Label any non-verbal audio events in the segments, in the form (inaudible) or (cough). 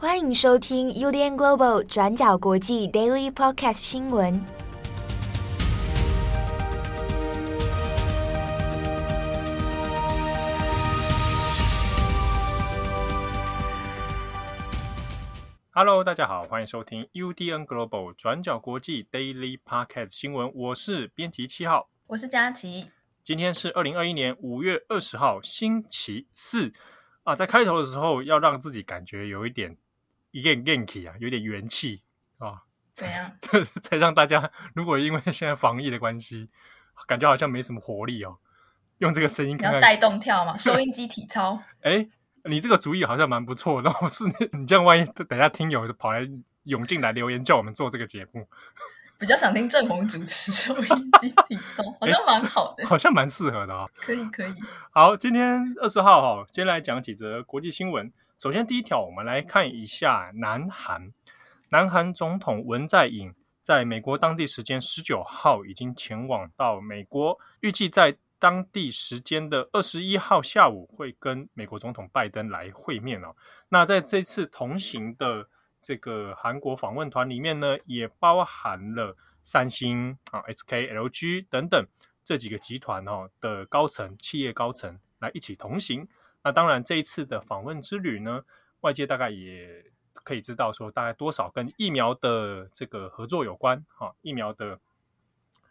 欢迎收听 UDN Global 转角国际 Daily Podcast 新闻。Hello，大家好，欢迎收听 UDN Global 转角国际 Daily Podcast 新闻。我是编辑七号，我是佳琪。今天是二零二一年五月二十号，星期四啊。在开头的时候，要让自己感觉有一点一点元气啊，有点元气啊。怎样？(laughs) 才让大家，如果因为现在防疫的关系，感觉好像没什么活力哦。用这个声音看看，要带动跳嘛？(laughs) 收音机体操？哎。你这个主意好像蛮不错，然后是你这样，万一等下听友跑来涌进来留言叫我们做这个节目，比较想听正红主持收音机体操，(laughs) 好像蛮好的，好像蛮适合的啊、哦。可以可以。好，今天二十号哈，先来讲几则国际新闻。首先第一条，我们来看一下南韩，南韩总统文在寅在美国当地时间十九号已经前往到美国，预计在。当地时间的二十一号下午会跟美国总统拜登来会面哦。那在这次同行的这个韩国访问团里面呢，也包含了三星啊、SK、LG 等等这几个集团哦的高层企业高层来一起同行。那当然这一次的访问之旅呢，外界大概也可以知道说，大概多少跟疫苗的这个合作有关哈，疫苗的。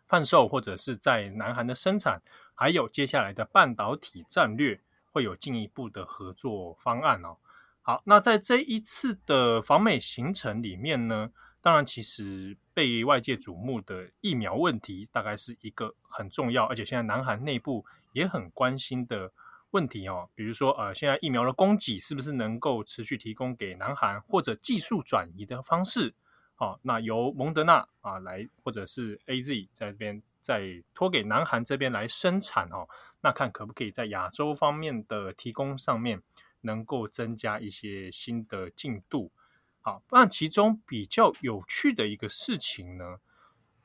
贩售或者是在南韩的生产，还有接下来的半导体战略，会有进一步的合作方案哦。好，那在这一次的访美行程里面呢，当然其实被外界瞩目的疫苗问题，大概是一个很重要，而且现在南韩内部也很关心的问题哦。比如说，呃，现在疫苗的供给是不是能够持续提供给南韩，或者技术转移的方式？哦，那由蒙德纳啊来，或者是 AZ 在这边再托给南韩这边来生产哦，那看可不可以在亚洲方面的提供上面能够增加一些新的进度。好，那其中比较有趣的一个事情呢，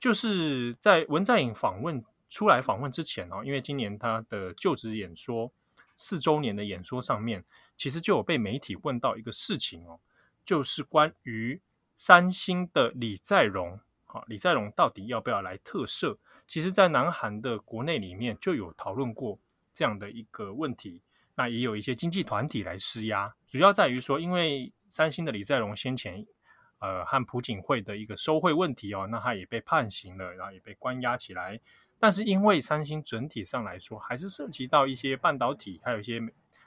就是在文在寅访问出来访问之前哦，因为今年他的就职演说四周年的演说上面，其实就有被媒体问到一个事情哦，就是关于。三星的李在镕，好，李在镕到底要不要来特赦？其实，在南韩的国内里面就有讨论过这样的一个问题。那也有一些经济团体来施压，主要在于说，因为三星的李在镕先前呃和朴槿惠的一个收贿问题哦，那他也被判刑了，然后也被关押起来。但是因为三星整体上来说，还是涉及到一些半导体，还有一些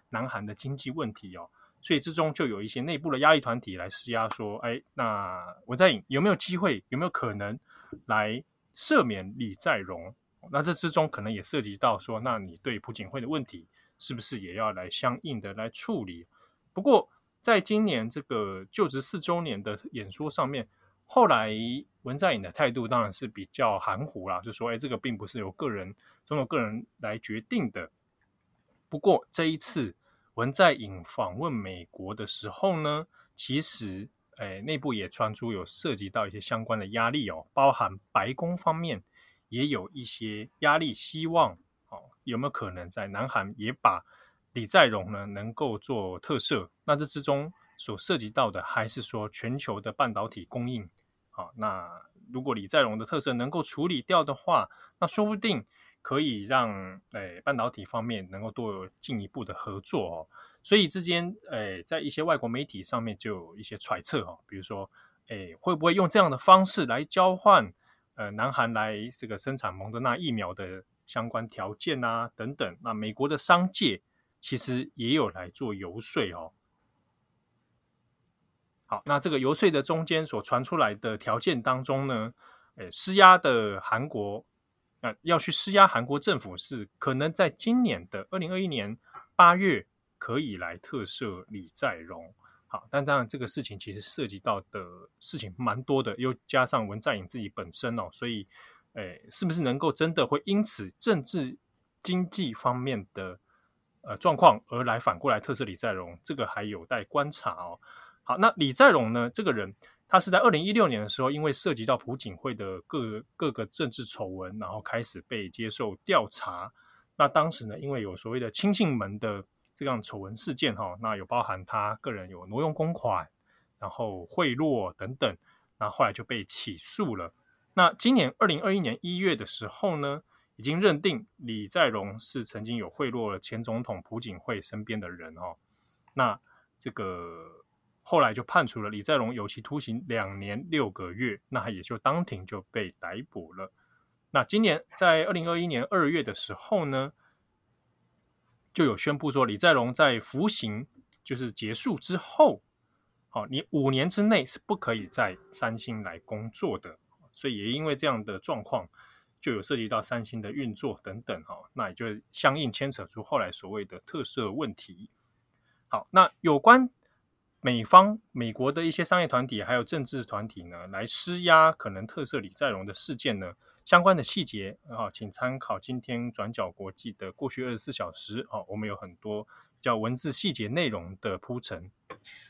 南韩的经济问题哦。所以之中就有一些内部的压力团体来施压，说：“哎，那文在有没有机会，有没有可能来赦免李在镕？那这之中可能也涉及到说，那你对朴槿惠的问题是不是也要来相应的来处理？不过，在今年这个就职四周年的演说上面，后来文在寅的态度当然是比较含糊啦，就说：哎，这个并不是由个人总统个人来决定的。不过这一次。”文在寅访问美国的时候呢，其实诶内部也传出有涉及到一些相关的压力哦，包含白宫方面也有一些压力，希望哦有没有可能在南韩也把李在镕呢能够做特赦？那这之中所涉及到的还是说全球的半导体供应啊，那如果李在镕的特色能够处理掉的话，那说不定。可以让诶、半导体方面能够多有进一步的合作哦，所以之间诶、在一些外国媒体上面就有一些揣测哦，比如说诶、会不会用这样的方式来交换呃南韩来这个生产蒙德纳疫苗的相关条件啊等等，那美国的商界其实也有来做游说哦。好，那这个游说的中间所传出来的条件当中呢，诶、施压的韩国。要去施压韩国政府，是可能在今年的二零二一年八月可以来特赦李在镕。好，但当然这个事情其实涉及到的事情蛮多的，又加上文在寅自己本身哦，所以，诶，是不是能够真的会因此政治经济方面的呃状况而来反过来特赦李在镕？这个还有待观察哦。好，那李在镕呢，这个人。他是在二零一六年的时候，因为涉及到朴槿惠的各各个政治丑闻，然后开始被接受调查。那当时呢，因为有所谓的亲信门的这样丑闻事件，哈，那有包含他个人有挪用公款，然后贿赂等等，那后后来就被起诉了。那今年二零二一年一月的时候呢，已经认定李在镕是曾经有贿赂了前总统朴槿惠身边的人哦。那这个后来就判处了李在镕有期徒刑两年六个月，那也就当庭就被逮捕了。那今年在二零二一年二月的时候呢，就有宣布说李在镕在服刑就是结束之后，好，你五年之内是不可以在三星来工作的。所以也因为这样的状况，就有涉及到三星的运作等等哈，那也就相应牵扯出后来所谓的特赦问题。好，那有关美方美国的一些商业团体还有政治团体呢，来施压可能特赦李在镕的事件呢，相关的细节啊，请参考今天转角国际的过去二十四小时啊，我们有很多叫文字细节内容的铺陈。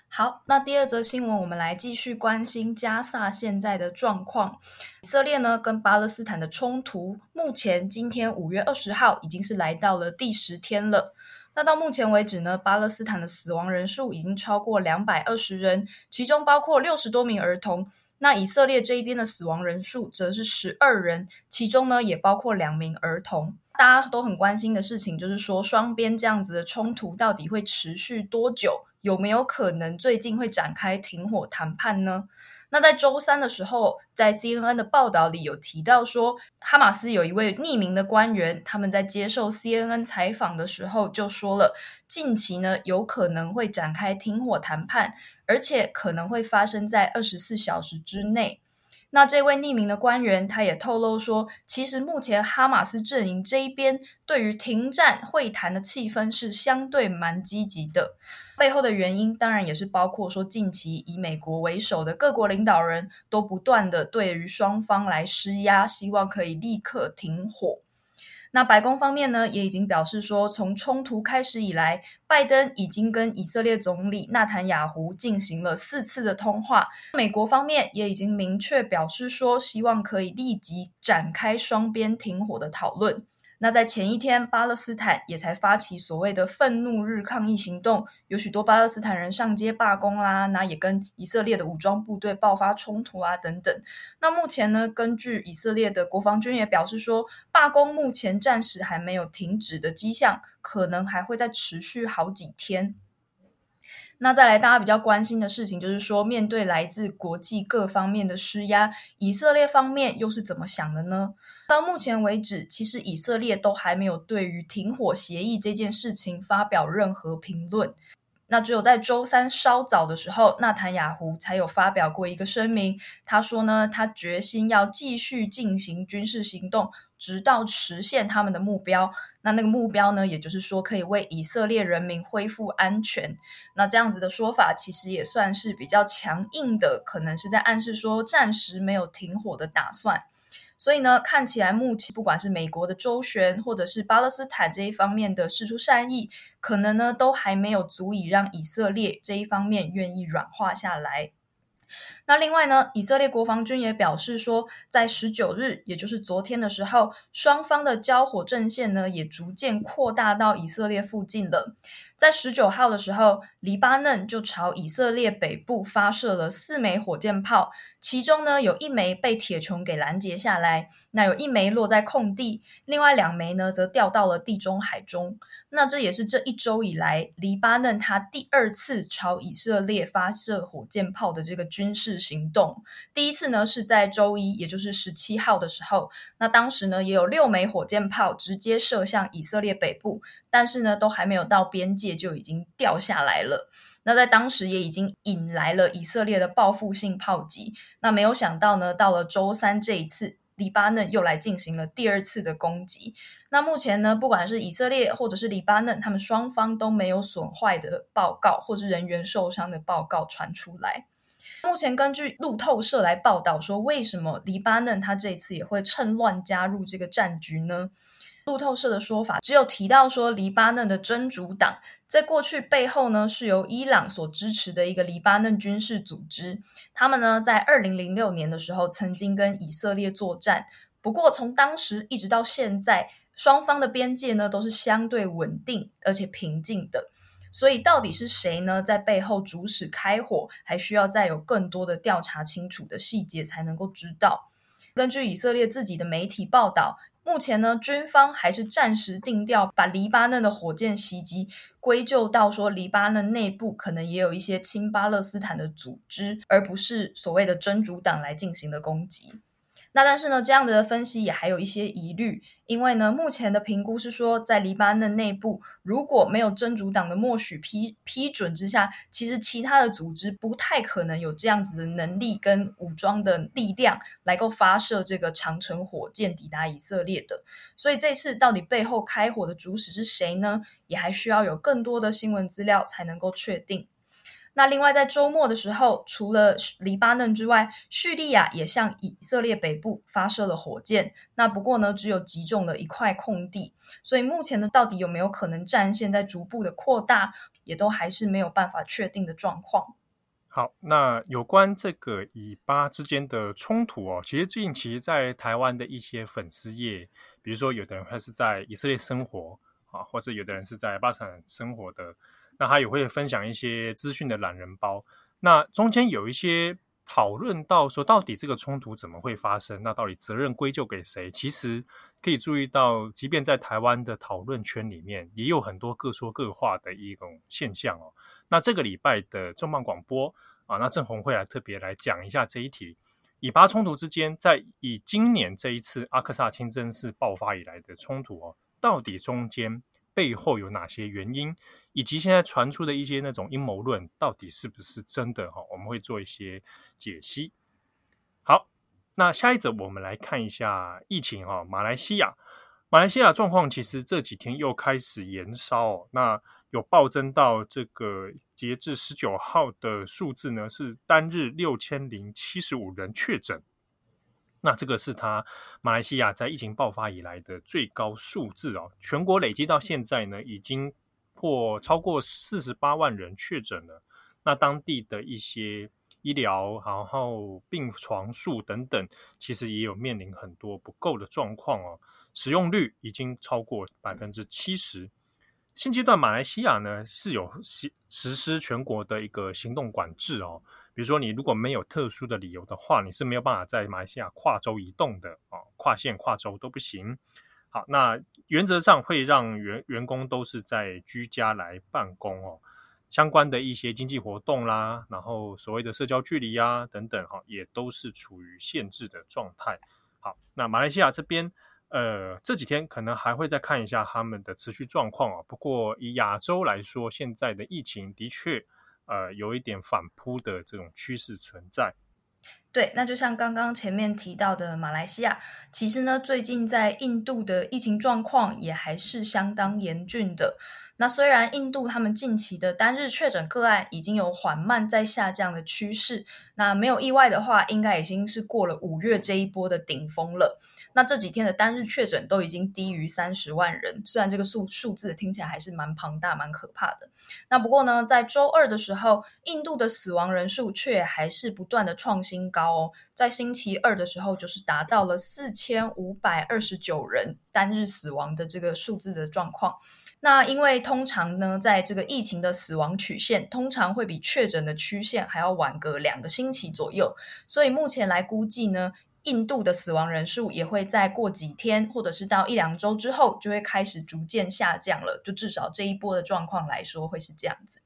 好，那第二则新闻，我们来继续关心加萨现在的状况。以色列呢跟巴勒斯坦的冲突，目前今天五月二十号已经是来到了第十天了。那到目前为止呢，巴勒斯坦的死亡人数已经超过两百二十人，其中包括六十多名儿童。那以色列这一边的死亡人数则是十二人，其中呢也包括两名儿童。大家都很关心的事情就是说，双边这样子的冲突到底会持续多久？有没有可能最近会展开停火谈判呢？那在周三的时候，在 CNN 的报道里有提到说，哈马斯有一位匿名的官员，他们在接受 CNN 采访的时候就说了，近期呢有可能会展开停火谈判，而且可能会发生在二十四小时之内。那这位匿名的官员，他也透露说，其实目前哈马斯阵营这一边对于停战会谈的气氛是相对蛮积极的。背后的原因，当然也是包括说，近期以美国为首的各国领导人都不断的对于双方来施压，希望可以立刻停火。那白宫方面呢，也已经表示说，从冲突开始以来，拜登已经跟以色列总理纳坦雅胡进行了四次的通话。美国方面也已经明确表示说，希望可以立即展开双边停火的讨论。那在前一天，巴勒斯坦也才发起所谓的愤怒日抗议行动，有许多巴勒斯坦人上街罢工啦、那也跟以色列的武装部队爆发冲突啊等等。那目前呢，根据以色列的国防军也表示说，罢工目前暂时还没有停止的迹象，可能还会再持续好几天。那再来，大家比较关心的事情就是说，面对来自国际各方面的施压，以色列方面又是怎么想的呢？到目前为止，其实以色列都还没有对于停火协议这件事情发表任何评论。那只有在周三稍早的时候，纳坦雅胡才有发表过一个声明，他说呢，他决心要继续进行军事行动，直到实现他们的目标。那那个目标呢，也就是说可以为以色列人民恢复安全。那这样子的说法，其实也算是比较强硬的，可能是在暗示说暂时没有停火的打算。所以呢，看起来目前不管是美国的周旋，或者是巴勒斯坦这一方面的释出善意，可能呢都还没有足以让以色列这一方面愿意软化下来。那另外呢，以色列国防军也表示说，在十九日，也就是昨天的时候，双方的交火阵线呢也逐渐扩大到以色列附近的。在十九号的时候，黎巴嫩就朝以色列北部发射了四枚火箭炮，其中呢有一枚被铁穹给拦截下来，那有一枚落在空地，另外两枚呢则掉到了地中海中。那这也是这一周以来黎巴嫩他第二次朝以色列发射火箭炮的这个军事行动。第一次呢是在周一，也就是十七号的时候，那当时呢也有六枚火箭炮直接射向以色列北部，但是呢都还没有到边界。就已经掉下来了。那在当时也已经引来了以色列的报复性炮击。那没有想到呢，到了周三这一次，黎巴嫩又来进行了第二次的攻击。那目前呢，不管是以色列或者是黎巴嫩，他们双方都没有损坏的报告，或是人员受伤的报告传出来。目前根据路透社来报道说，为什么黎巴嫩他这次也会趁乱加入这个战局呢？路透社的说法只有提到说，黎巴嫩的真主党在过去背后呢是由伊朗所支持的一个黎巴嫩军事组织。他们呢在二零零六年的时候曾经跟以色列作战，不过从当时一直到现在，双方的边界呢都是相对稳定而且平静的。所以到底是谁呢？在背后主使开火，还需要再有更多的调查清楚的细节才能够知道。根据以色列自己的媒体报道，目前呢，军方还是暂时定调，把黎巴嫩的火箭袭击归咎到说，黎巴嫩内部可能也有一些亲巴勒斯坦的组织，而不是所谓的真主党来进行的攻击。那但是呢，这样的分析也还有一些疑虑，因为呢，目前的评估是说，在黎巴嫩内部如果没有真主党的默许批批准之下，其实其他的组织不太可能有这样子的能力跟武装的力量来够发射这个长程火箭抵达以色列的。所以这次到底背后开火的主使是谁呢？也还需要有更多的新闻资料才能够确定。那另外，在周末的时候，除了黎巴嫩之外，叙利亚也向以色列北部发射了火箭。那不过呢，只有击中了一块空地，所以目前呢，到底有没有可能战线在逐步的扩大，也都还是没有办法确定的状况。好，那有关这个以巴之间的冲突哦，其实最近其实，在台湾的一些粉丝业，比如说有的人他是在以色列生活啊，或者有的人是在巴勒生活的。那他也会分享一些资讯的懒人包。那中间有一些讨论到说，到底这个冲突怎么会发生？那到底责任归咎给谁？其实可以注意到，即便在台湾的讨论圈里面，也有很多各说各话的一种现象哦。那这个礼拜的重磅广播啊，那正红会来特别来讲一下这一题：以巴冲突之间，在以今年这一次阿克萨清真寺爆发以来的冲突哦，到底中间背后有哪些原因？以及现在传出的一些那种阴谋论，到底是不是真的？哈，我们会做一些解析。好，那下一则我们来看一下疫情哈，马来西亚，马来西亚状况其实这几天又开始延烧，哦那有暴增到这个截至十九号的数字呢，是单日六千零七十五人确诊，那这个是他马来西亚在疫情爆发以来的最高数字哦，全国累计到现在呢，已经。破超过四十八万人确诊了，那当地的一些医疗，然后病床数等等，其实也有面临很多不够的状况哦。使用率已经超过百分之七十。现阶段马来西亚呢是有实实施全国的一个行动管制哦，比如说你如果没有特殊的理由的话，你是没有办法在马来西亚跨州移动的哦，跨县跨州都不行。好，那原则上会让员员工都是在居家来办公哦，相关的一些经济活动啦，然后所谓的社交距离啊等等哈，也都是处于限制的状态。好，那马来西亚这边，呃，这几天可能还会再看一下他们的持续状况啊。不过以亚洲来说，现在的疫情的确，呃，有一点反扑的这种趋势存在。对，那就像刚刚前面提到的马来西亚，其实呢，最近在印度的疫情状况也还是相当严峻的。那虽然印度他们近期的单日确诊个案已经有缓慢在下降的趋势，那没有意外的话，应该已经是过了五月这一波的顶峰了。那这几天的单日确诊都已经低于三十万人，虽然这个数数字听起来还是蛮庞大、蛮可怕的。那不过呢，在周二的时候，印度的死亡人数却还是不断的创新高哦，在星期二的时候就是达到了四千五百二十九人单日死亡的这个数字的状况。那因为通常呢，在这个疫情的死亡曲线，通常会比确诊的曲线还要晚个两个星期左右，所以目前来估计呢，印度的死亡人数也会在过几天，或者是到一两周之后，就会开始逐渐下降了。就至少这一波的状况来说，会是这样子。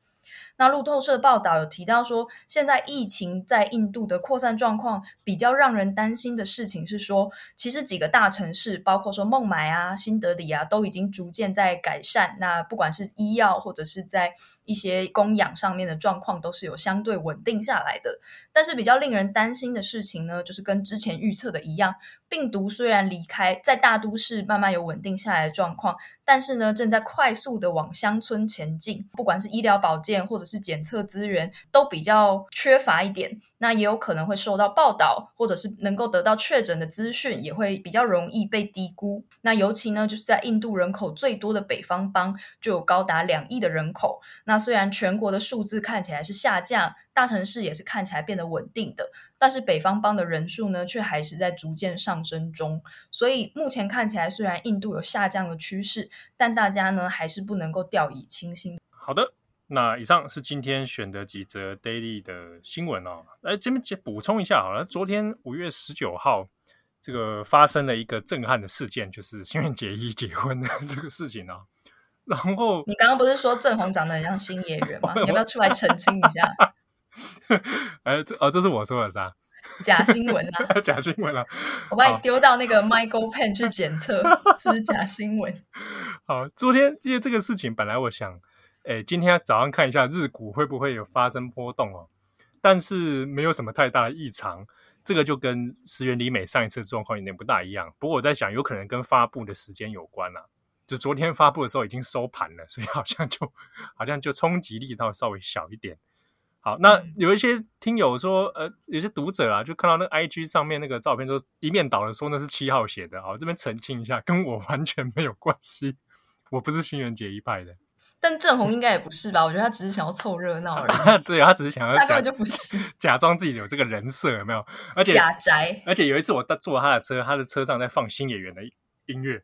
那路透社报道有提到说，现在疫情在印度的扩散状况比较让人担心的事情是说，其实几个大城市，包括说孟买啊、新德里啊，都已经逐渐在改善。那不管是医药或者是在一些供养上面的状况，都是有相对稳定下来的。但是比较令人担心的事情呢，就是跟之前预测的一样，病毒虽然离开在大都市慢慢有稳定下来的状况，但是呢，正在快速的往乡村前进。不管是医疗保健或者是检测资源都比较缺乏一点，那也有可能会受到报道，或者是能够得到确诊的资讯也会比较容易被低估。那尤其呢，就是在印度人口最多的北方邦，就有高达两亿的人口。那虽然全国的数字看起来是下降，大城市也是看起来变得稳定的，但是北方邦的人数呢，却还是在逐渐上升中。所以目前看起来，虽然印度有下降的趋势，但大家呢还是不能够掉以轻心。好的。那以上是今天选的几则 daily 的新闻哦。哎，这边补充一下好了，昨天五月十九号，这个发生了一个震撼的事件，就是新垣结衣结婚的这个事情啊。然后你刚刚不是说郑红长得很像新野源吗？(laughs) 你要不要出来澄清一下？(laughs) 哎，这哦，这是我说的啥？(laughs) 假新闻啊！(laughs) 假新闻啊！我把你丢到那个 Michael Pen 去检测，是不是假新闻？好，昨天因为这个事情，本来我想，哎，今天早上看一下日股会不会有发生波动哦，但是没有什么太大的异常。这个就跟石原里美上一次状况有点不大一样。不过我在想，有可能跟发布的时间有关啦、啊。就昨天发布的时候已经收盘了，所以好像就好像就冲击力道稍微小一点。好，那有一些听友说，呃，有些读者啊，就看到那个 IG 上面那个照片，都一面倒的说那是七号写的。好，这边澄清一下，跟我完全没有关系，(laughs) 我不是新垣结衣派的。但郑红应该也不是吧？我觉得他只是想要凑热闹而已。(laughs) 对，他只是想要，他根本就不是 (laughs) 假装自己有这个人设，有没有？而且假宅。而且有一次我坐他的车，他的车上在放新演员的音乐。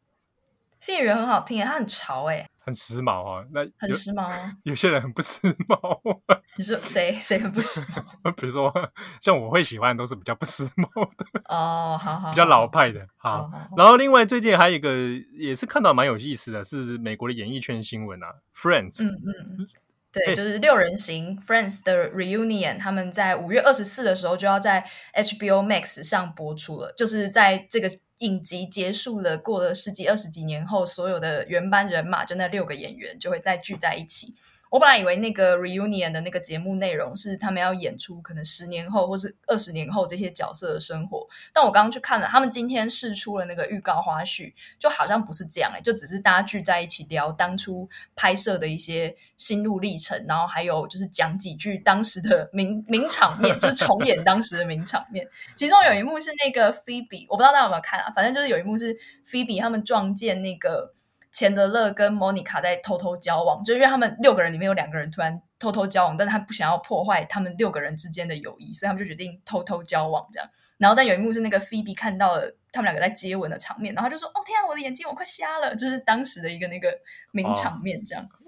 新演员很好听诶，他很潮哎，很时髦哦。那很时髦啊。有些人很不时髦。你说谁？谁很不时髦？(laughs) 比如说，像我会喜欢都是比较不时髦的 (laughs) 哦，好好，比较老派的。好，然后另外最近还有一个也是看到蛮有意思的，是美国的演艺圈新闻啊，Friends。嗯嗯，对，就是六人行 Friends 的 reunion，他们在五月二十四的时候就要在 HBO Max 上播出了，就是在这个。影集结束了，过了十几二十几年后，所有的原班人马就那六个演员就会再聚在一起。我本来以为那个 reunion 的那个节目内容是他们要演出可能十年后或是二十年后这些角色的生活，但我刚刚去看了，他们今天试出了那个预告花絮，就好像不是这样哎、就只是大家聚在一起聊当初拍摄的一些心路历程，然后还有就是讲几句当时的名 (laughs) 名场面，就是重演当时的名场面。其中有一幕是那个 Phoebe，我不知道大家有没有看啊，反正就是有一幕是 Phoebe 他们撞见那个。钱德勒跟莫妮卡在偷偷交往，就因为他们六个人里面有两个人突然偷偷交往，但是他不想要破坏他们六个人之间的友谊，所以他们就决定偷偷交往这样。然后但有一幕是那个菲比看到了他们两个在接吻的场面，然后就说：“哦天啊，我的眼睛我快瞎了！”就是当时的一个那个名场面这样。哦、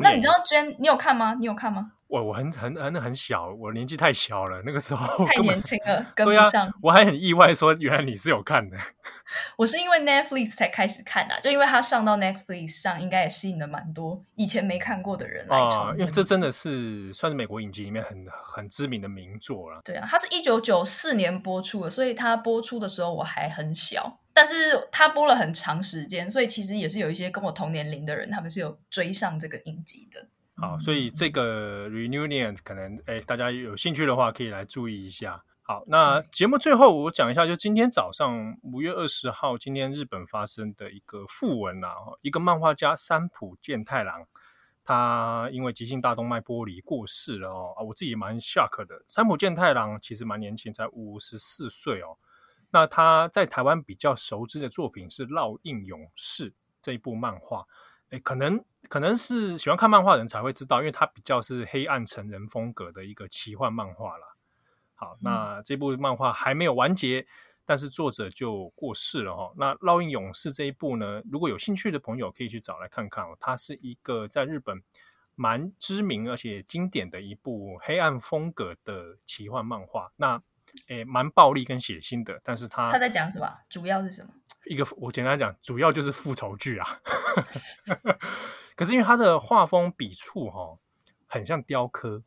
那你知道 Jen，你有看吗？你有看吗？我我很很很很小，我年纪太小了，那个时候太年轻了，(laughs) 跟不上。啊、我还很意外，说原来你是有看的。(laughs) 我是因为 Netflix 才开始看的，啊，就因为它上到 Netflix 上，应该也吸引了蛮多以前没看过的人来。啊，因为这真的是算是美国影集里面很很知名的名作了。对啊，它是一九九四年播出的，所以它播出的时候我还很小，但是他播了很长时间，所以其实也是有一些跟我同年龄的人，他们是有追上这个影集的。好，所以这个 reunion 可能哎，大家有兴趣的话可以来注意一下。好，那节目最后我讲一下，就今天早上五月二十号，今天日本发生的一个訃闻啊，一个漫画家三浦健太郎，他因为急性大动脉剥离过世了哦。啊，我自己蛮 shock 的。三浦健太郎其实蛮年轻，才五十四岁哦。那他在台湾比较熟知的作品是《烙印勇士》这一部漫画。诶，可能可能是喜欢看漫画的人才会知道，因为它比较是黑暗成人风格的一个奇幻漫画啦。好，那这部漫画还没有完结，但是作者就过世了哈。那《烙印勇士》这一部呢，如果有兴趣的朋友可以去找来看看哦。它是一个在日本蛮知名而且经典的一部黑暗风格的奇幻漫画。那诶，蛮暴力跟血腥的，但是他他在讲什么？主要是什么？一个我简单讲，主要就是复仇剧啊。(laughs) 可是因为他的画风笔触哈，很像雕刻，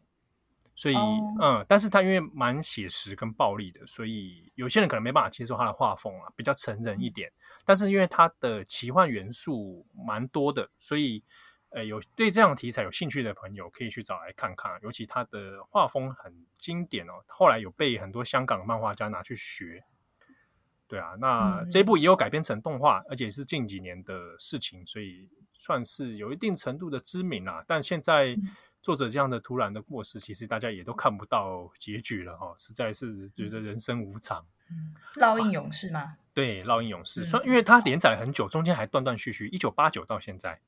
所以、oh. 嗯，但是他因为蛮写实跟暴力的，所以有些人可能没办法接受他的画风啊，比较成人一点。但是因为他的奇幻元素蛮多的，所以呃，有对这样的题材有兴趣的朋友可以去找来看看。尤其他的画风很经典哦，后来有被很多香港的漫画家拿去学。对啊，那这部也有改编成动画，嗯、而且是近几年的事情，所以算是有一定程度的知名啦。但现在作者这样的突然的过世，其实大家也都看不到结局了哈，实在是觉得人生无常。嗯，烙印勇士吗？啊、对，烙印勇士，说、嗯、因为它连载很久，中间还断断续续，一九八九到现在，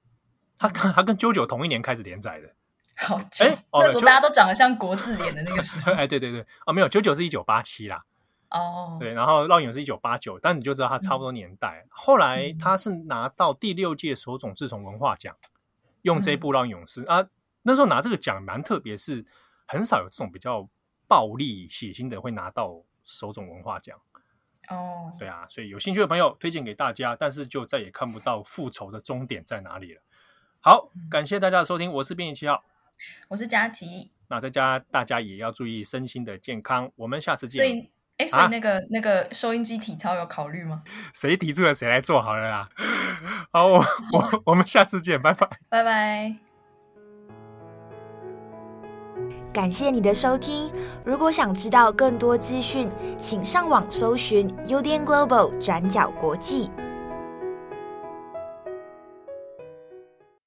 他跟他跟 JoJo 同一年开始连载的。(laughs) 好久，哎，那时候大家都长得像国字脸的那个时候。(laughs) 哎，对对对，啊，没有，JoJo 是一九八七啦。哦，oh. 对，然后烙影是一九八九，但你就知道他差不多年代。嗯、后来他是拿到第六届手冢治虫文化奖，嗯、用这部烙印勇士啊，那时候拿这个奖蛮特别，是很少有这种比较暴力血腥的会拿到手冢文化奖。哦，对啊，所以有兴趣的朋友推荐给大家，但是就再也看不到复仇的终点在哪里了。好，感谢大家的收听，我是编辑七号，我是佳琪。那在家大家也要注意身心的健康，我们下次见。所以，哎，所以那个、啊、那个收音机体操有考虑吗？谁提出了谁来做好了啦。(laughs) 好，我我我们下次见，拜拜，拜拜。感谢你的收听。如果想知道更多资讯，请上网搜寻 UDN Global 转角国际。